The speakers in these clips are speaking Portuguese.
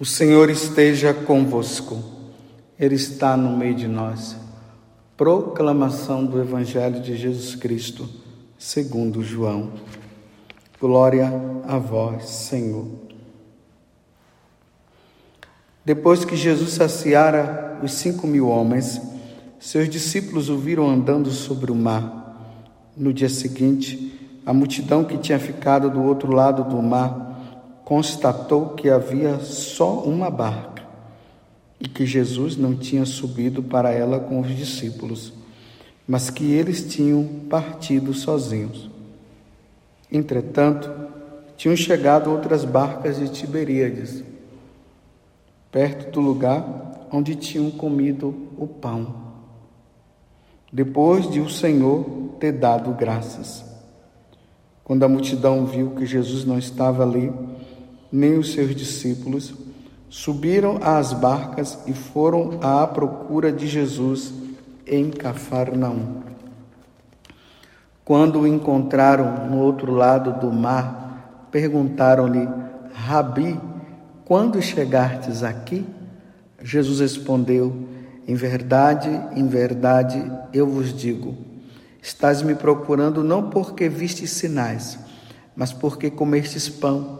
O Senhor esteja convosco, Ele está no meio de nós. Proclamação do Evangelho de Jesus Cristo, segundo João. Glória a vós, Senhor. Depois que Jesus saciara os cinco mil homens, seus discípulos o viram andando sobre o mar. No dia seguinte, a multidão que tinha ficado do outro lado do mar constatou que havia só uma barca e que Jesus não tinha subido para ela com os discípulos, mas que eles tinham partido sozinhos. Entretanto, tinham chegado outras barcas de Tiberíades, perto do lugar onde tinham comido o pão, depois de o Senhor ter dado graças. Quando a multidão viu que Jesus não estava ali, nem os seus discípulos, subiram às barcas e foram à procura de Jesus em Cafarnaum. Quando o encontraram no outro lado do mar, perguntaram-lhe: Rabi, quando chegastes aqui? Jesus respondeu: Em verdade, em verdade, eu vos digo: estás me procurando não porque vistes sinais, mas porque comestes pão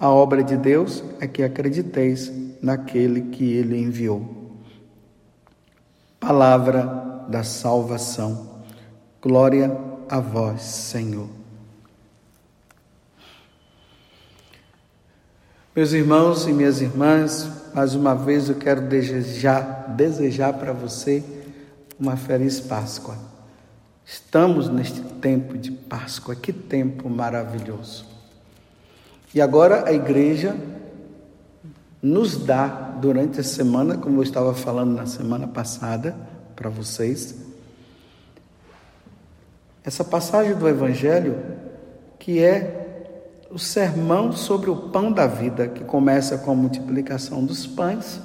a obra de Deus é que acrediteis naquele que ele enviou. Palavra da salvação. Glória a vós, Senhor. Meus irmãos e minhas irmãs, mais uma vez eu quero desejar, desejar para você uma feliz Páscoa. Estamos neste tempo de Páscoa, que tempo maravilhoso. E agora a igreja nos dá durante a semana, como eu estava falando na semana passada para vocês, essa passagem do Evangelho que é o sermão sobre o pão da vida, que começa com a multiplicação dos pães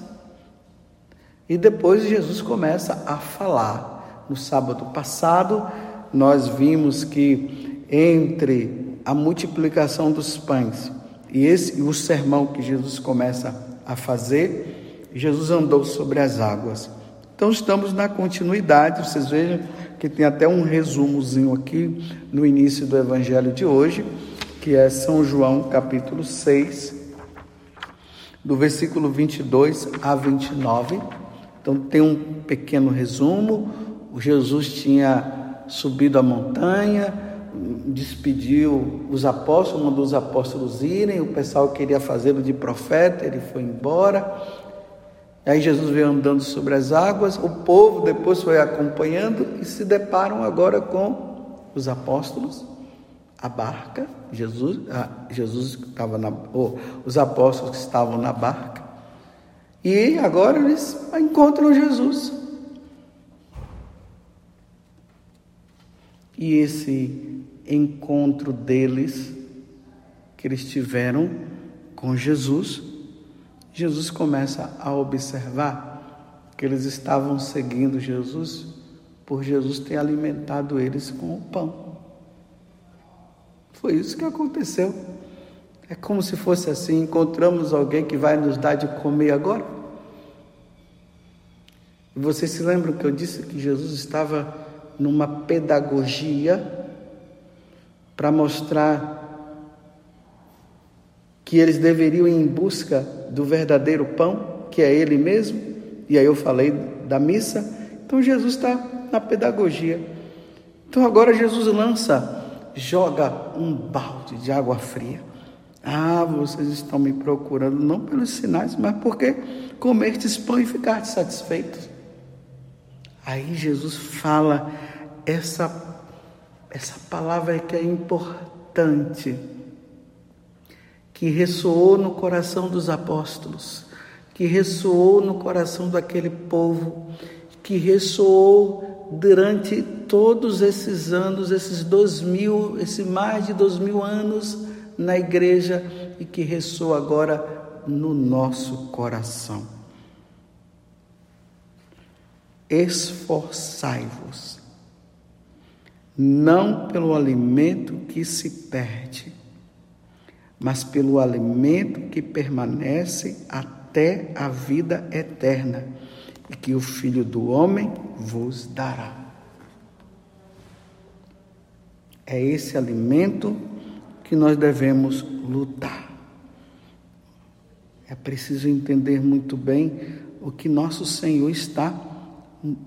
e depois Jesus começa a falar. No sábado passado, nós vimos que entre a multiplicação dos pães. E esse o sermão que Jesus começa a fazer, Jesus andou sobre as águas. Então estamos na continuidade, vocês vejam que tem até um resumozinho aqui no início do evangelho de hoje, que é São João capítulo 6, do versículo 22 a 29. Então tem um pequeno resumo. Jesus tinha subido a montanha, despediu os apóstolos, mandou os apóstolos irem, o pessoal queria fazê-lo de profeta, ele foi embora. Aí Jesus veio andando sobre as águas, o povo depois foi acompanhando e se deparam agora com os apóstolos, a barca, Jesus, ah, Jesus estava na, oh, os apóstolos que estavam na barca. E agora eles encontram Jesus. E esse encontro deles que eles tiveram com Jesus, Jesus começa a observar que eles estavam seguindo Jesus por Jesus ter alimentado eles com o pão. Foi isso que aconteceu. É como se fosse assim: encontramos alguém que vai nos dar de comer agora. Vocês se lembram que eu disse que Jesus estava numa pedagogia para mostrar que eles deveriam ir em busca do verdadeiro pão, que é Ele mesmo. E aí eu falei da missa. Então Jesus está na pedagogia. Então agora Jesus lança, joga um balde de água fria. Ah, vocês estão me procurando não pelos sinais, mas porque comertes pão e ficaste satisfeitos. Aí Jesus fala essa essa palavra que é importante, que ressoou no coração dos apóstolos. que ressoou no coração daquele povo, que ressoou durante todos esses anos, esses dois mil, esse mais de dois mil anos na igreja e que ressoa agora no nosso coração. Esforçai-vos, não pelo alimento que se perde, mas pelo alimento que permanece até a vida eterna, e que o Filho do Homem vos dará. É esse alimento que nós devemos lutar. É preciso entender muito bem o que nosso Senhor está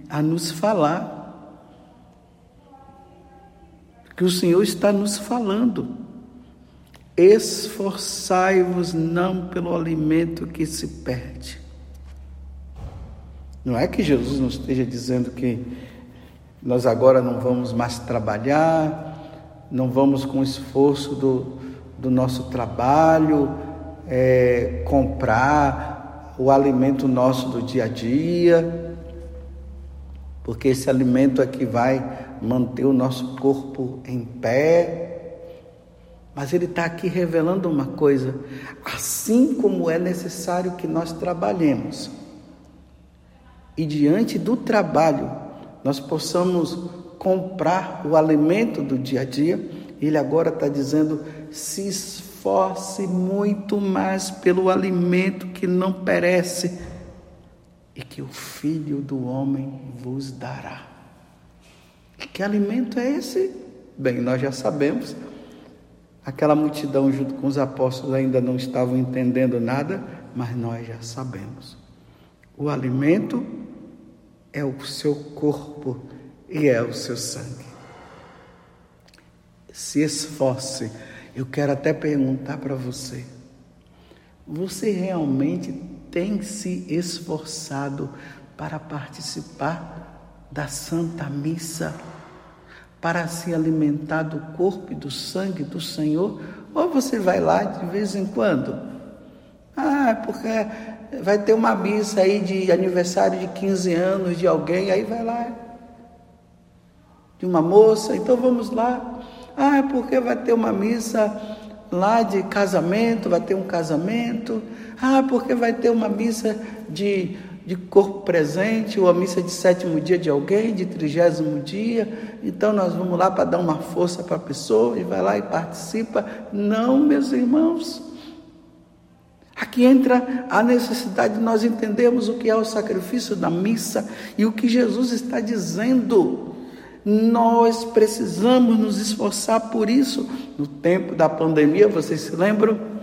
a nos falar. Que o Senhor está nos falando. Esforçai-vos não pelo alimento que se perde. Não é que Jesus não esteja dizendo que nós agora não vamos mais trabalhar, não vamos com esforço do, do nosso trabalho é, comprar o alimento nosso do dia a dia, porque esse alimento é que vai manter o nosso corpo em pé. Mas ele está aqui revelando uma coisa: assim como é necessário que nós trabalhemos, e diante do trabalho nós possamos comprar o alimento do dia a dia, ele agora está dizendo: se esforce muito mais pelo alimento que não perece e que o Filho do Homem vos dará. Que alimento é esse? Bem, nós já sabemos. Aquela multidão junto com os apóstolos ainda não estavam entendendo nada, mas nós já sabemos. O alimento é o seu corpo e é o seu sangue. Se esforce. Eu quero até perguntar para você: você realmente tem se esforçado para participar da Santa Missa, para se alimentar do corpo e do sangue do Senhor? Ou você vai lá de vez em quando? Ah, porque vai ter uma missa aí de aniversário de 15 anos de alguém, aí vai lá de uma moça, então vamos lá. Ah, porque vai ter uma missa lá de casamento, vai ter um casamento. Ah, porque vai ter uma missa de, de corpo presente, ou a missa de sétimo dia de alguém, de trigésimo dia. Então nós vamos lá para dar uma força para a pessoa e vai lá e participa. Não, meus irmãos. Aqui entra a necessidade de nós entendermos o que é o sacrifício da missa e o que Jesus está dizendo. Nós precisamos nos esforçar por isso. No tempo da pandemia, vocês se lembram?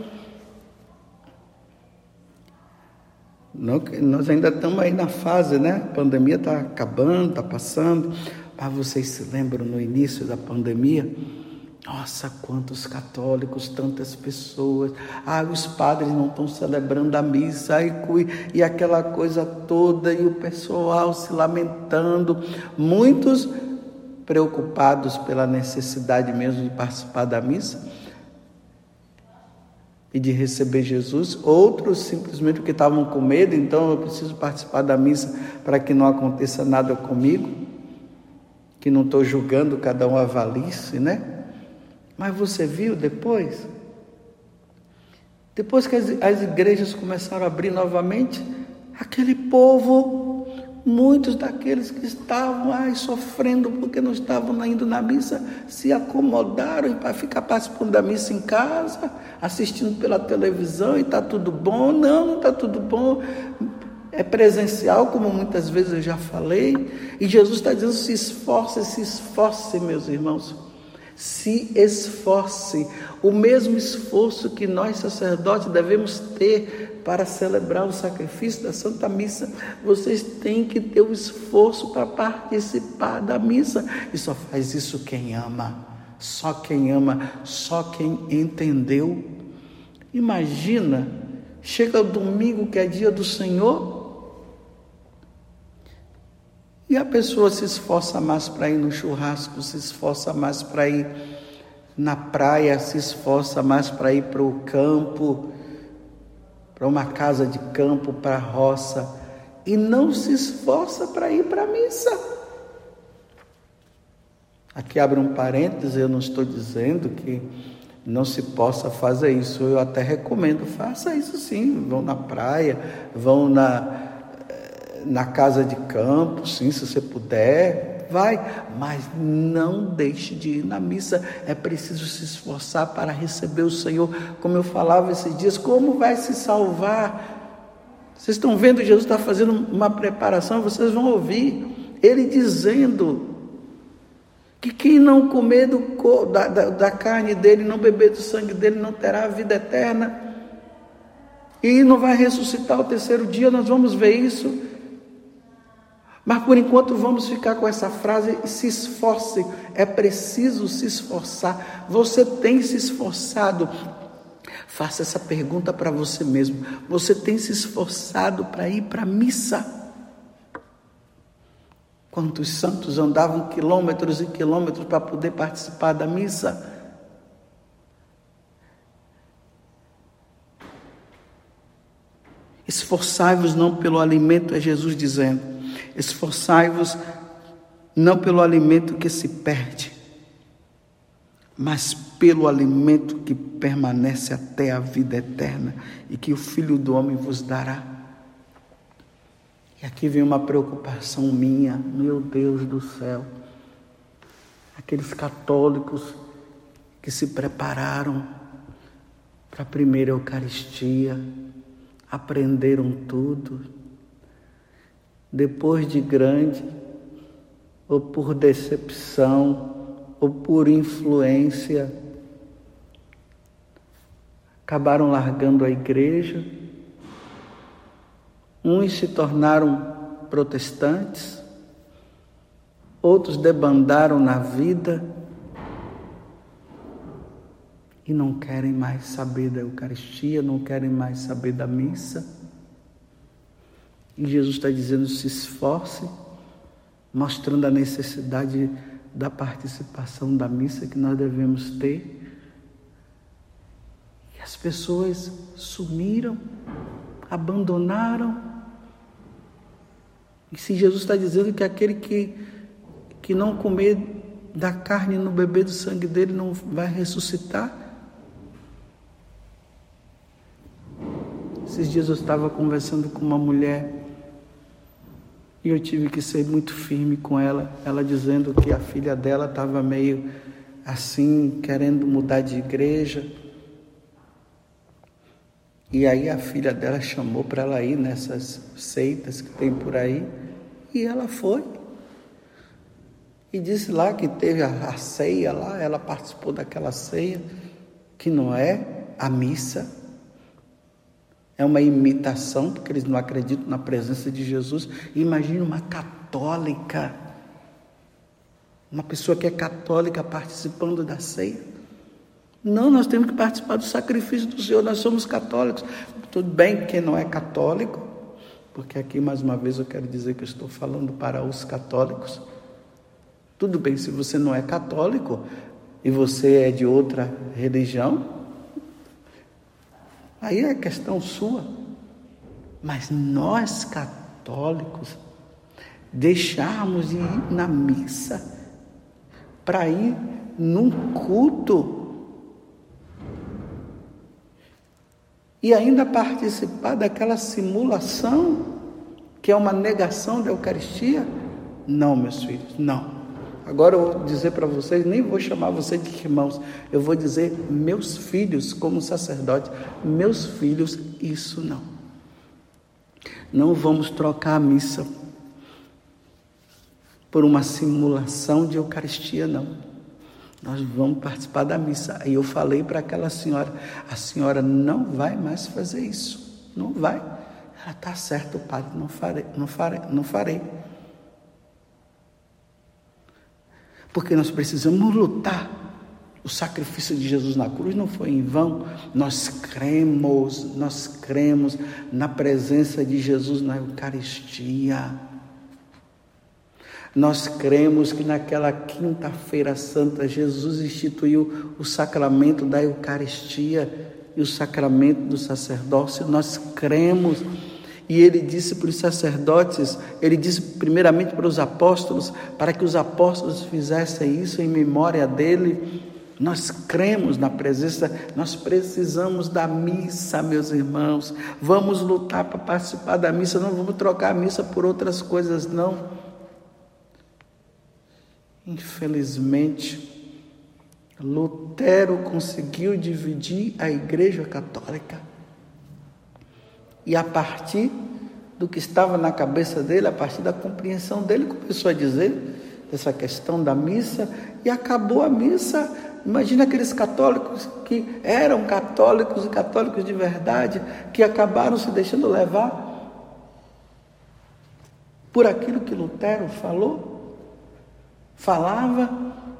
Nós ainda estamos aí na fase, né? A pandemia está acabando, está passando. Mas vocês se lembram no início da pandemia? Nossa, quantos católicos, tantas pessoas. Ah, os padres não estão celebrando a missa, e, e aquela coisa toda, e o pessoal se lamentando. Muitos preocupados pela necessidade mesmo de participar da missa e de receber Jesus, outros simplesmente porque estavam com medo, então eu preciso participar da missa para que não aconteça nada comigo, que não estou julgando, cada um avalice, né? Mas você viu depois? Depois que as igrejas começaram a abrir novamente, aquele povo Muitos daqueles que estavam ai, sofrendo porque não estavam indo na missa se acomodaram para ficar participando da missa em casa, assistindo pela televisão e está tudo bom. Não, não está tudo bom. É presencial, como muitas vezes eu já falei. E Jesus está dizendo: se esforce, se esforce, meus irmãos se esforce, o mesmo esforço que nós sacerdotes devemos ter para celebrar o sacrifício da Santa Missa, vocês têm que ter o esforço para participar da missa, e só faz isso quem ama, só quem ama, só quem entendeu. Imagina, chega o domingo que é dia do Senhor, e a pessoa se esforça mais para ir no churrasco, se esforça mais para ir na praia, se esforça mais para ir para o campo. para uma casa de campo, para a roça, e não se esforça para ir para a missa. Aqui abre um parênteses, eu não estou dizendo que não se possa fazer isso. Eu até recomendo, faça isso sim. Vão na praia, vão na, na casa de campo, sim, se você puder, vai. Mas não deixe de ir na missa. É preciso se esforçar para receber o Senhor. Como eu falava esses dias, como vai se salvar? Vocês estão vendo, Jesus está fazendo uma preparação, vocês vão ouvir ele dizendo que quem não comer do, da, da, da carne dele, não beber do sangue dele, não terá a vida eterna. E não vai ressuscitar o terceiro dia, nós vamos ver isso. Mas por enquanto vamos ficar com essa frase: se esforce, é preciso se esforçar. Você tem se esforçado. Faça essa pergunta para você mesmo. Você tem se esforçado para ir para a missa? Quantos santos andavam quilômetros e quilômetros para poder participar da missa? Esforçai-vos não pelo alimento, é Jesus dizendo. Esforçai-vos não pelo alimento que se perde, mas pelo alimento que permanece até a vida eterna e que o Filho do Homem vos dará. E aqui vem uma preocupação minha, meu Deus do céu. Aqueles católicos que se prepararam para a primeira Eucaristia, aprenderam tudo. Depois de grande, ou por decepção, ou por influência, acabaram largando a igreja Uns se tornaram protestantes, outros debandaram na vida e não querem mais saber da Eucaristia, não querem mais saber da missa. E Jesus está dizendo: se esforce, mostrando a necessidade da participação da missa que nós devemos ter. E as pessoas sumiram, abandonaram e se Jesus está dizendo que aquele que, que não comer da carne não beber do sangue dele não vai ressuscitar. Esses dias eu estava conversando com uma mulher e eu tive que ser muito firme com ela, ela dizendo que a filha dela estava meio assim, querendo mudar de igreja. E aí a filha dela chamou para ela ir nessas seitas que tem por aí. E ela foi. E disse lá que teve a, ceia lá, ela participou daquela ceia, que não é a missa. É uma imitação, porque eles não acreditam na presença de Jesus. Imagine uma católica, uma pessoa que é católica participando da ceia. Não, nós temos que participar do sacrifício do Senhor, nós somos católicos. Tudo bem quem não é católico, porque aqui mais uma vez eu quero dizer que eu estou falando para os católicos. Tudo bem se você não é católico e você é de outra religião, aí é questão sua. Mas nós católicos deixarmos de ir na missa para ir num culto e ainda participar daquela simulação que é uma negação da Eucaristia? Não, meus filhos, não. Agora eu vou dizer para vocês, nem vou chamar vocês de irmãos, eu vou dizer meus filhos, como sacerdote, meus filhos, isso não. Não vamos trocar a missa por uma simulação de Eucaristia, não. Nós vamos participar da missa. Aí eu falei para aquela senhora: a senhora não vai mais fazer isso. Não vai. Ela está certo, padre, não farei, não farei, não farei. Porque nós precisamos lutar. O sacrifício de Jesus na cruz não foi em vão. Nós cremos, nós cremos na presença de Jesus na Eucaristia. Nós cremos que naquela quinta-feira santa Jesus instituiu o sacramento da Eucaristia e o sacramento do sacerdócio. Nós cremos. E ele disse para os sacerdotes, ele disse primeiramente para os apóstolos, para que os apóstolos fizessem isso em memória dele. Nós cremos na presença, nós precisamos da missa, meus irmãos. Vamos lutar para participar da missa, não vamos trocar a missa por outras coisas, não. Infelizmente, Lutero conseguiu dividir a Igreja Católica. E a partir do que estava na cabeça dele, a partir da compreensão dele, começou a dizer essa questão da missa e acabou a missa. Imagina aqueles católicos que eram católicos e católicos de verdade, que acabaram se deixando levar por aquilo que Lutero falou, falava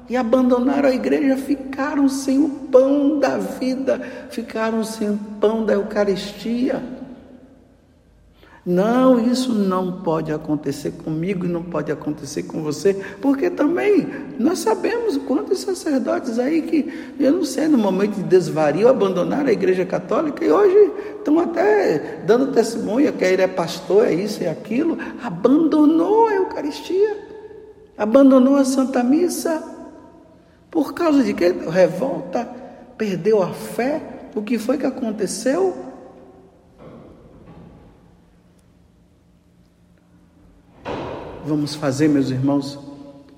e abandonaram a igreja, ficaram sem o pão da vida, ficaram sem o pão da Eucaristia. Não, isso não pode acontecer comigo e não pode acontecer com você, porque também nós sabemos quantos sacerdotes aí que, eu não sei, no momento de desvario, abandonaram a igreja católica e hoje estão até dando testemunha que ele é pastor, é isso é aquilo, abandonou a Eucaristia, abandonou a Santa Missa. Por causa de que? Revolta, perdeu a fé. O que foi que aconteceu? Vamos fazer, meus irmãos,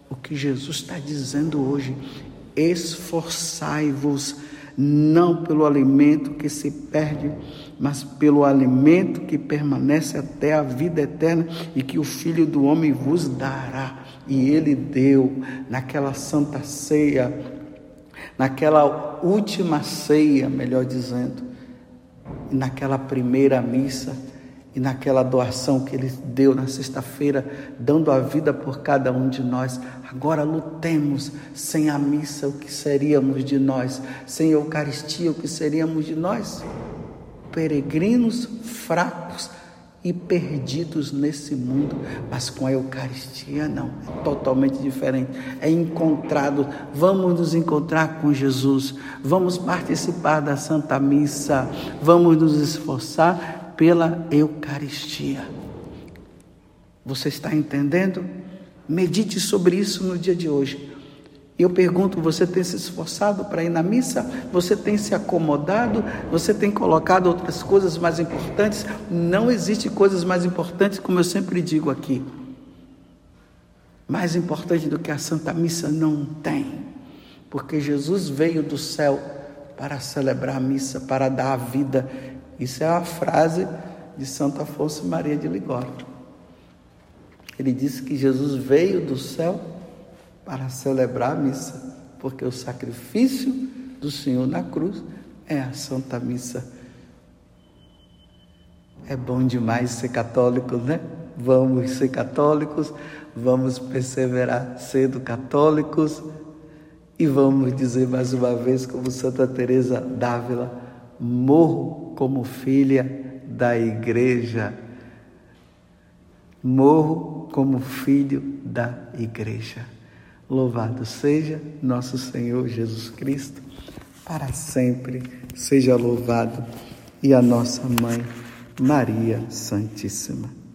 o que Jesus está dizendo hoje. Esforçai-vos, não pelo alimento que se perde, mas pelo alimento que permanece até a vida eterna e que o Filho do Homem vos dará e ele deu naquela santa ceia, naquela última ceia, melhor dizendo, naquela primeira missa e naquela doação que ele deu na sexta-feira, dando a vida por cada um de nós. Agora lutemos sem a missa, o que seríamos de nós? Sem a Eucaristia, o que seríamos de nós? Peregrinos fracos, e perdidos nesse mundo, mas com a Eucaristia não, é totalmente diferente. É encontrado, vamos nos encontrar com Jesus, vamos participar da Santa Missa, vamos nos esforçar pela Eucaristia. Você está entendendo? Medite sobre isso no dia de hoje. Eu pergunto: você tem se esforçado para ir na missa? Você tem se acomodado? Você tem colocado outras coisas mais importantes? Não existe coisas mais importantes, como eu sempre digo aqui. Mais importante do que a Santa Missa não tem, porque Jesus veio do céu para celebrar a missa, para dar a vida. Isso é a frase de Santo Afonso Maria de Ligório. Ele disse que Jesus veio do céu para celebrar a missa, porque o sacrifício do Senhor na cruz é a Santa Missa. É bom demais ser católico, né? Vamos ser católicos, vamos perseverar sendo católicos e vamos dizer mais uma vez, como Santa Teresa d'Ávila, morro como filha da igreja. Morro como filho da igreja. Louvado seja nosso Senhor Jesus Cristo, para sempre seja louvado, e a nossa mãe, Maria Santíssima.